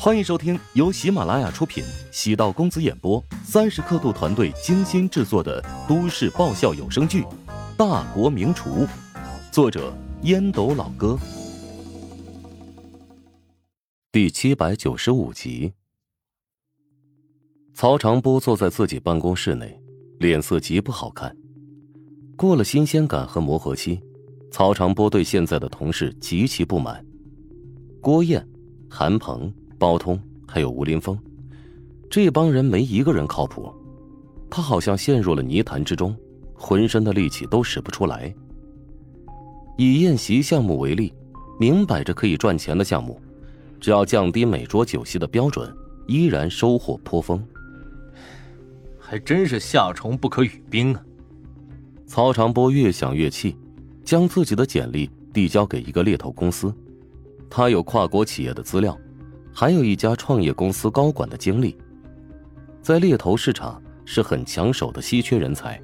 欢迎收听由喜马拉雅出品、喜道公子演播、三十刻度团队精心制作的都市爆笑有声剧《大国名厨》，作者烟斗老哥，第七百九十五集。曹长波坐在自己办公室内，脸色极不好看。过了新鲜感和磨合期，曹长波对现在的同事极其不满。郭燕、韩鹏。包通还有吴林峰，这帮人没一个人靠谱。他好像陷入了泥潭之中，浑身的力气都使不出来。以宴席项目为例，明摆着可以赚钱的项目，只要降低每桌酒席的标准，依然收获颇丰。还真是夏虫不可语冰啊！曹长波越想越气，将自己的简历递交给一个猎头公司。他有跨国企业的资料。还有一家创业公司高管的经历，在猎头市场是很抢手的稀缺人才。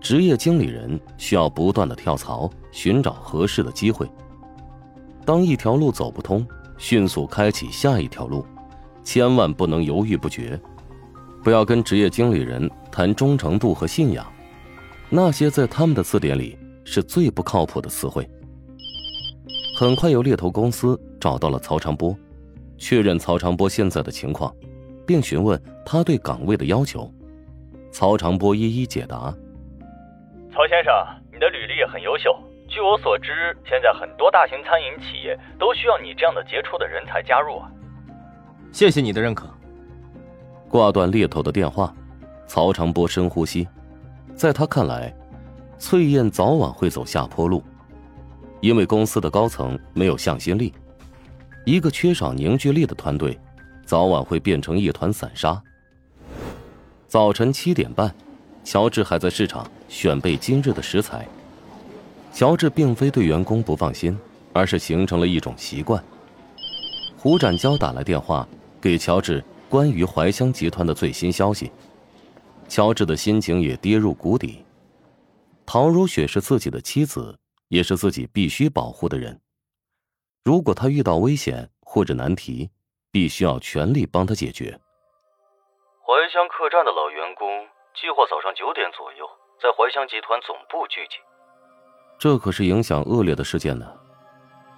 职业经理人需要不断的跳槽，寻找合适的机会。当一条路走不通，迅速开启下一条路，千万不能犹豫不决。不要跟职业经理人谈忠诚度和信仰，那些在他们的字典里是最不靠谱的词汇。很快有猎头公司找到了曹长波。确认曹长波现在的情况，并询问他对岗位的要求。曹长波一一解答。曹先生，你的履历也很优秀。据我所知，现在很多大型餐饮企业都需要你这样的杰出的人才加入啊。谢谢你的认可。挂断猎头的电话，曹长波深呼吸。在他看来，翠燕早晚会走下坡路，因为公司的高层没有向心力。一个缺少凝聚力的团队，早晚会变成一团散沙。早晨七点半，乔治还在市场选备今日的食材。乔治并非对员工不放心，而是形成了一种习惯。胡展娇打来电话，给乔治关于怀香集团的最新消息。乔治的心情也跌入谷底。陶如雪是自己的妻子，也是自己必须保护的人。如果他遇到危险或者难题，必须要全力帮他解决。怀乡客栈的老员工计划早上九点左右在怀乡集团总部聚集。这可是影响恶劣的事件呢，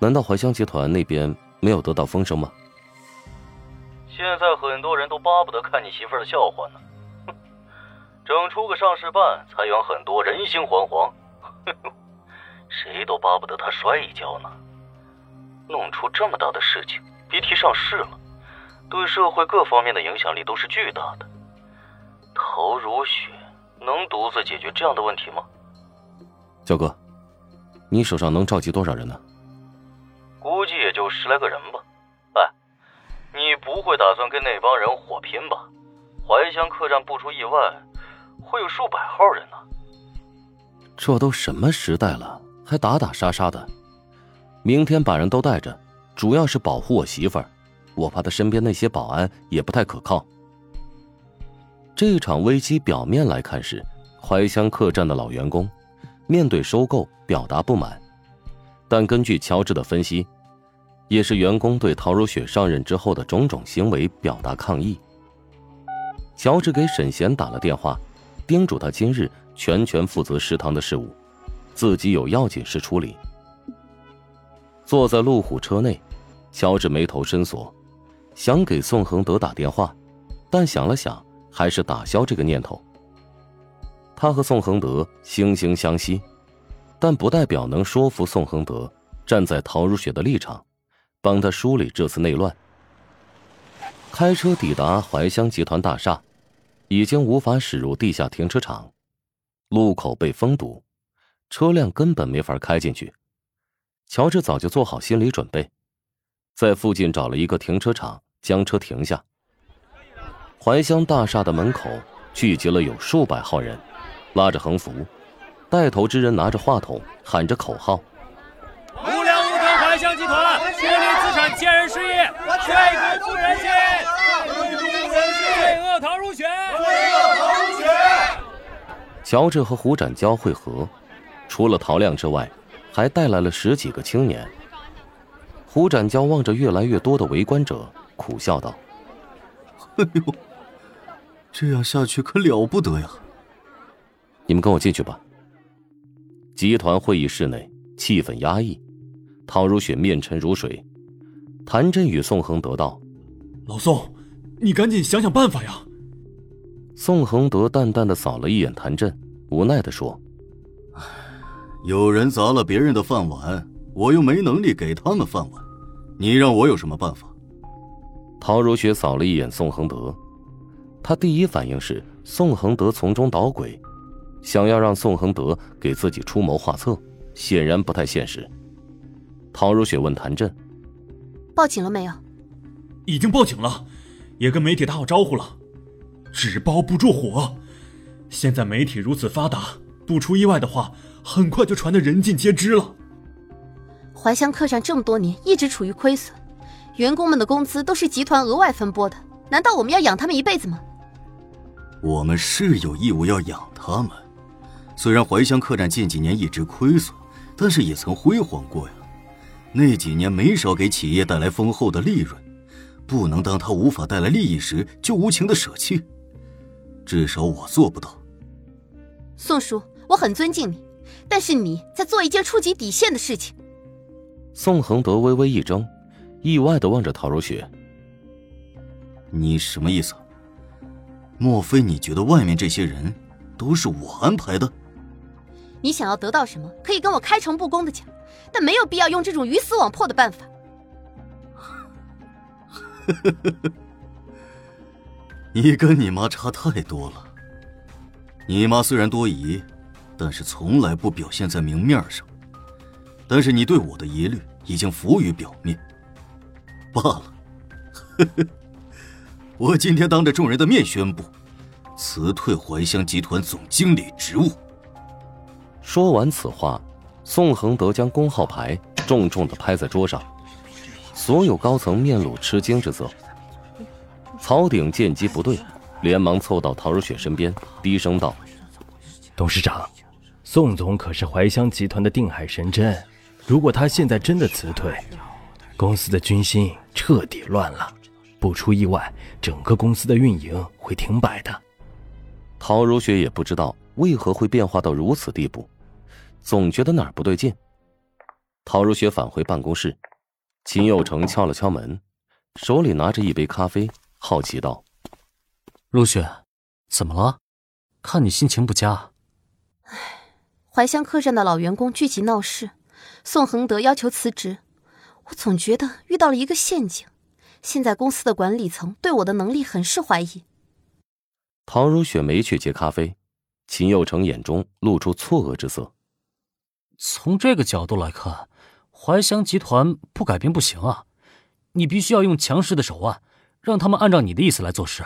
难道怀乡集团那边没有得到风声吗？现在很多人都巴不得看你媳妇的笑话呢。哼，整出个上市办，裁员很多，人心惶惶，谁都巴不得他摔一跤呢。弄出这么大的事情，别提上市了，对社会各方面的影响力都是巨大的。陶如雪能独自解决这样的问题吗？焦哥，你手上能召集多少人呢？估计也就十来个人吧。哎，你不会打算跟那帮人火拼吧？怀香客栈不出意外，会有数百号人呢。这都什么时代了，还打打杀杀的？明天把人都带着，主要是保护我媳妇儿，我怕她身边那些保安也不太可靠。这场危机表面来看是怀香客栈的老员工面对收购表达不满，但根据乔治的分析，也是员工对陶如雪上任之后的种种行为表达抗议。乔治给沈贤打了电话，叮嘱他今日全权负责食堂的事务，自己有要紧事处理。坐在路虎车内，乔治眉头深锁，想给宋恒德打电话，但想了想，还是打消这个念头。他和宋恒德惺惺相惜，但不代表能说服宋恒德站在陶如雪的立场，帮他梳理这次内乱。开车抵达怀香集团大厦，已经无法驶入地下停车场，路口被封堵，车辆根本没法开进去。乔治早就做好心理准备，在附近找了一个停车场，将车停下。怀香大厦的门口聚集了有数百号人，拉着横幅，带头之人拿着话筒喊着口号：“无良无德怀香集团，确立资产奸人事业，摧不人心，罪恶陶如雪，罪恶陶如雪。”乔治和胡展交会合，除了陶亮之外。还带来了十几个青年。胡展娇望着越来越多的围观者，苦笑道：“哎呦，这样下去可了不得呀！你们跟我进去吧。”集团会议室内气氛压抑，唐如雪面沉如水。谭振宇宋恒德道：“老宋，你赶紧想想办法呀！”宋恒德淡淡的扫了一眼谭振，无奈的说：“有人砸了别人的饭碗，我又没能力给他们饭碗，你让我有什么办法？”陶如雪扫了一眼宋恒德，他第一反应是宋恒德从中捣鬼，想要让宋恒德给自己出谋划策，显然不太现实。陶如雪问谭震。报警了没有？已经报警了，也跟媒体打好招呼了。纸包不住火，现在媒体如此发达，不出意外的话，很快就传得人尽皆知了。怀乡客栈这么多年一直处于亏损，员工们的工资都是集团额外分拨的，难道我们要养他们一辈子吗？我们是有义务要养他们。虽然怀乡客栈近几年一直亏损，但是也曾辉煌过呀。那几年没少给企业带来丰厚的利润，不能当他无法带来利益时就无情的舍弃，至少我做不到。宋叔，我很尊敬你，但是你在做一件触及底线的事情。宋恒德微微一怔，意外的望着陶如雪：“你什么意思？莫非你觉得外面这些人都是我安排的？你想要得到什么，可以跟我开诚布公的讲。”但没有必要用这种鱼死网破的办法。你跟你妈差太多了。你妈虽然多疑，但是从来不表现在明面上。但是你对我的疑虑已经浮于表面。罢了，我今天当着众人的面宣布，辞退怀乡集团总经理职务。说完此话。宋恒德将工号牌重重的拍在桌上，所有高层面露吃惊之色。曹鼎见机不对，连忙凑到陶如雪身边，低声道：“董事长，宋总可是怀乡集团的定海神针，如果他现在真的辞退，公司的军心彻底乱了，不出意外，整个公司的运营会停摆的。”陶如雪也不知道为何会变化到如此地步。总觉得哪儿不对劲。陶如雪返回办公室，秦佑成敲了敲门，手里拿着一杯咖啡，好奇道：“如雪，怎么了？看你心情不佳。”“唉，怀乡客栈的老员工聚集闹事，宋恒德要求辞职，我总觉得遇到了一个陷阱。现在公司的管理层对我的能力很是怀疑。”唐如雪没去接咖啡，秦佑成眼中露出错愕之色。从这个角度来看，怀乡集团不改变不行啊！你必须要用强势的手腕，让他们按照你的意思来做事，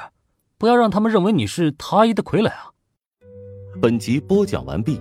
不要让他们认为你是他姨的傀儡啊！本集播讲完毕，